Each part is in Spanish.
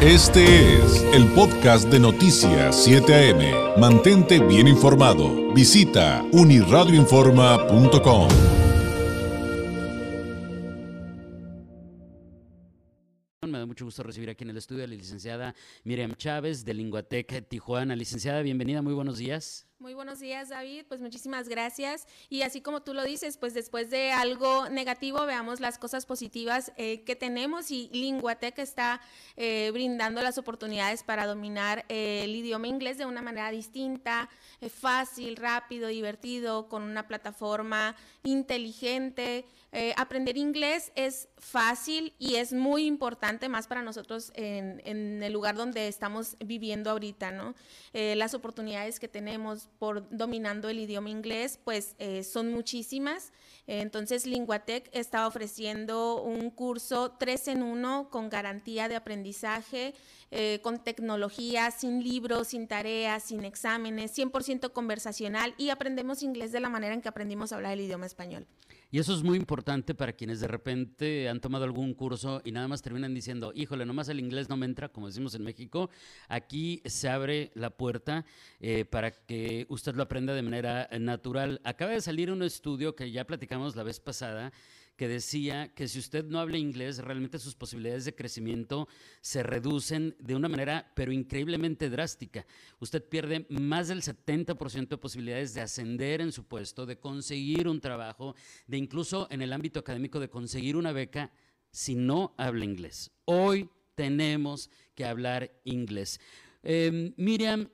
Este es el podcast de Noticias 7 AM. Mantente bien informado. Visita uniradioinforma.com. Me da mucho gusto recibir aquí en el estudio a la licenciada Miriam Chávez de Linguatec Tijuana. Licenciada, bienvenida, muy buenos días. Muy buenos días, David. Pues muchísimas gracias. Y así como tú lo dices, pues después de algo negativo, veamos las cosas positivas eh, que tenemos y Linguatec está eh, brindando las oportunidades para dominar eh, el idioma inglés de una manera distinta, fácil, rápido, divertido, con una plataforma inteligente. aprender inglés es fácil y es muy importante más para nosotros en el lugar donde estamos viviendo ahorita, ¿no? las oportunidades que tenemos por dominando el idioma inglés, pues eh, son muchísimas. Entonces, Linguatec está ofreciendo un curso 3 en 1 con garantía de aprendizaje, eh, con tecnología, sin libros, sin tareas, sin exámenes, 100% conversacional y aprendemos inglés de la manera en que aprendimos a hablar el idioma español. Y eso es muy importante para quienes de repente han tomado algún curso y nada más terminan diciendo, híjole, nomás el inglés no me entra, como decimos en México. Aquí se abre la puerta eh, para que usted lo aprenda de manera natural. Acaba de salir un estudio que ya platicamos la vez pasada que decía que si usted no habla inglés, realmente sus posibilidades de crecimiento se reducen de una manera, pero increíblemente drástica. Usted pierde más del 70% de posibilidades de ascender en su puesto, de conseguir un trabajo, de incluso en el ámbito académico de conseguir una beca si no habla inglés. Hoy tenemos que hablar inglés. Em, Miriam,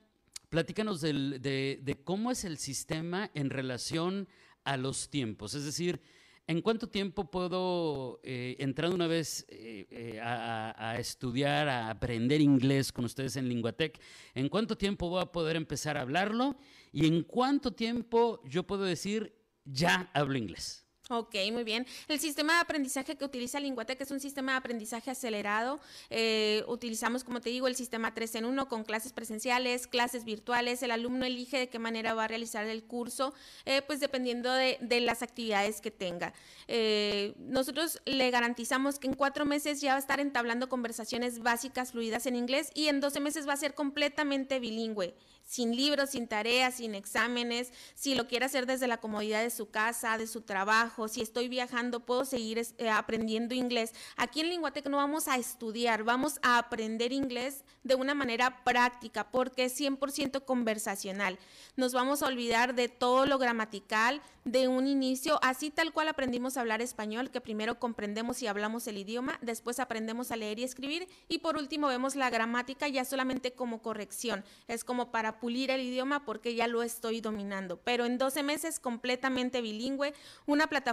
platícanos de cómo es el sistema en relación a los tiempos. Es decir, ¿En cuánto tiempo puedo eh, entrar una vez eh, eh, a, estudiar, a aprender inglés con ustedes en Linguatec? ¿En cuánto tiempo voy a poder empezar a hablarlo? ¿Y en cuánto tiempo yo puedo decir, ya hablo inglés? Ok, muy bien. El sistema de aprendizaje que utiliza Linguatec es un sistema de aprendizaje acelerado. Eh, utilizamos, como te digo, el sistema 3 en 1 con clases presenciales, clases virtuales. El alumno elige de qué manera va a realizar el curso, eh, pues dependiendo de, las actividades que tenga. Eh, nosotros le garantizamos que en cuatro meses ya va a estar entablando conversaciones básicas fluidas en inglés y en 12 meses va a ser completamente bilingüe sin libros, sin tareas, sin exámenes, si lo quiere hacer desde la comodidad de su casa, de su trabajo, si estoy viajando, puedo seguir eh, aprendiendo inglés. Aquí en Linguatec no vamos a estudiar, vamos a aprender inglés de una manera práctica porque es 100% conversacional. Nos vamos a olvidar de todo lo gramatical de un inicio, así tal cual aprendimos a hablar español, que primero comprendemos y hablamos el idioma, después aprendemos a leer y escribir y por último vemos la gramática ya solamente como corrección. Es como para pulir el idioma porque ya lo estoy dominando. Pero en 12 meses completamente bilingüe, una plataforma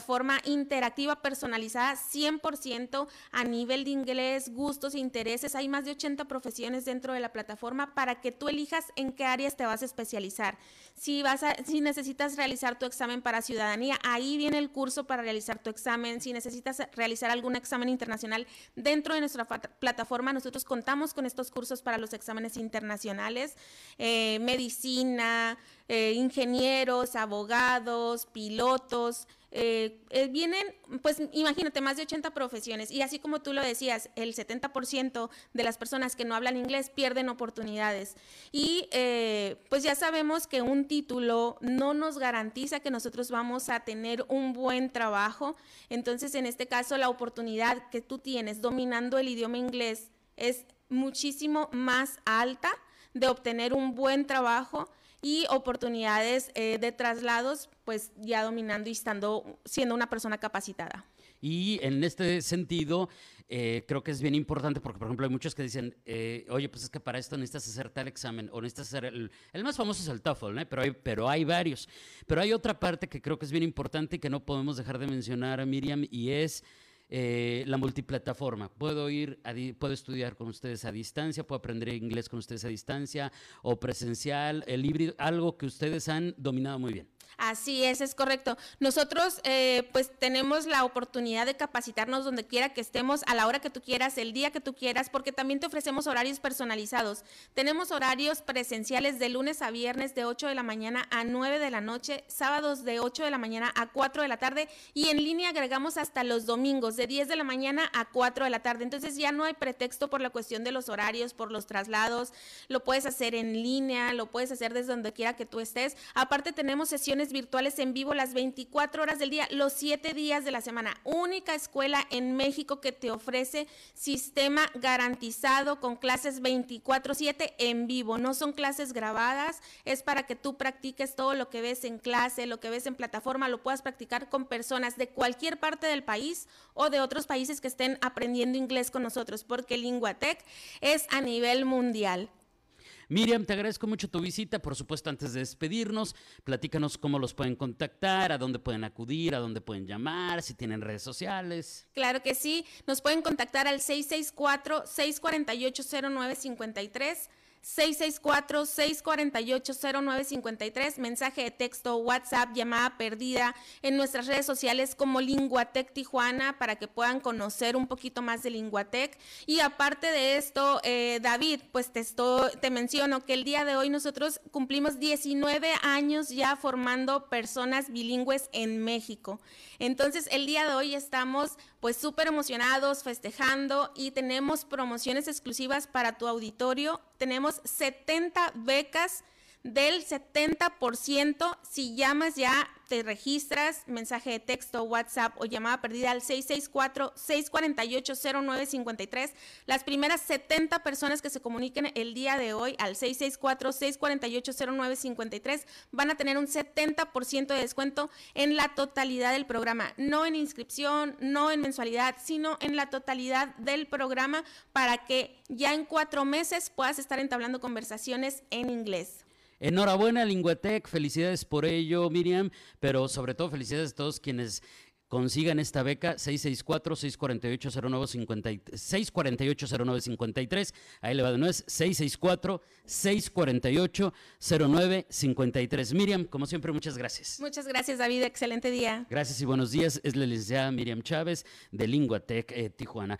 interactiva personalizada 100% a nivel de inglés, gustos e intereses. Hay más de 80 profesiones dentro de la plataforma para que tú elijas en qué áreas te vas a especializar. Si, vas si necesitas realizar tu examen para ciudadanía, ahí viene el curso para realizar tu examen. Si necesitas realizar algún examen internacional dentro de nuestra plataforma, nosotros contamos con estos cursos para los exámenes internacionales. Eh, medicina, eh, ingenieros, abogados, pilotos. Eh, eh, vienen, pues imagínate, más de 80 profesiones. Y así como tú lo decías, el 70% de las personas que no hablan inglés pierden oportunidades. Y pues ya sabemos que un título no nos garantiza que nosotros vamos a tener un buen trabajo. Entonces, en este caso, la oportunidad que tú tienes dominando el idioma inglés es muchísimo más alta de obtener un buen trabajo y oportunidades eh, de traslados, pues ya dominando y estando siendo una persona capacitada. Y en este sentido, eh, creo que es bien importante porque, por ejemplo, hay muchos que dicen, eh, oye, pues es que para esto necesitas hacer tal examen o necesitas hacer el, el más famoso es el TOEFL, pero, hay, pero hay varios. Pero hay otra parte que creo que es bien importante y que no podemos dejar de mencionar, Miriam, y es eh, la multiplataforma. Puedo ir, puedo estudiar con ustedes a distancia, puedo aprender inglés con ustedes a distancia o presencial, el híbrido, algo que ustedes han dominado muy bien. Así es, es correcto. Nosotros eh, pues tenemos la oportunidad de capacitarnos donde quiera que estemos, a la hora que tú quieras, el día que tú quieras, porque también te ofrecemos horarios personalizados. Tenemos horarios presenciales de lunes a viernes de 8 de la mañana a 9 de la noche, sábados de 8 de la mañana a 4 de la tarde y en línea agregamos hasta los domingos de 10 de la mañana a 4 de la tarde. Entonces ya no hay pretexto por la cuestión de los horarios, por los traslados. Lo puedes hacer en línea, lo puedes hacer desde donde quiera que tú estés. Aparte tenemos sesiones virtuales en vivo las 24 horas del día, los 7 días de la semana. Única escuela en México que te ofrece sistema garantizado con clases 24/7 en vivo. No son clases grabadas, es para que tú practiques todo lo que ves en clase, lo que ves en plataforma, lo puedas practicar con personas de cualquier parte del país o de otros países que estén aprendiendo inglés con nosotros, porque Linguatec es a nivel mundial. Miriam, te agradezco mucho tu visita. Por supuesto, antes de despedirnos, platícanos cómo los pueden contactar, a dónde pueden acudir, a dónde pueden llamar, si tienen redes sociales. Claro que sí, nos pueden contactar al 664-648-0953 664-648-0953, mensaje de texto, WhatsApp, llamada perdida en nuestras redes sociales como Linguatec Tijuana para que puedan conocer un poquito más de Linguatec. Y aparte de esto, eh, David, pues te, te menciono que el día de hoy nosotros cumplimos 19 años ya formando personas bilingües en México. Entonces, el día de hoy estamos pues súper emocionados, festejando y tenemos promociones exclusivas para tu auditorio. Tenemos 70 becas del 70% si llamas ya te registras, mensaje de texto, WhatsApp o llamada perdida al 664-648-0953. Las primeras 70 personas que se comuniquen el día de hoy al 664-648-0953 van a tener un 70% de descuento en la totalidad del programa, no en inscripción, no en mensualidad, sino en la totalidad del programa para que ya en cuatro meses puedas estar entablando conversaciones en inglés. Enhorabuena, Linguatec, felicidades por ello, Miriam, pero sobre todo felicidades a todos quienes consigan esta beca 664-648-0953. Ahí le va de nuevo, es 664-648-0953. Miriam, como siempre, muchas gracias. Muchas gracias, David. Excelente día. Gracias y buenos días. Es la licenciada Miriam Chávez de Linguatec eh, Tijuana.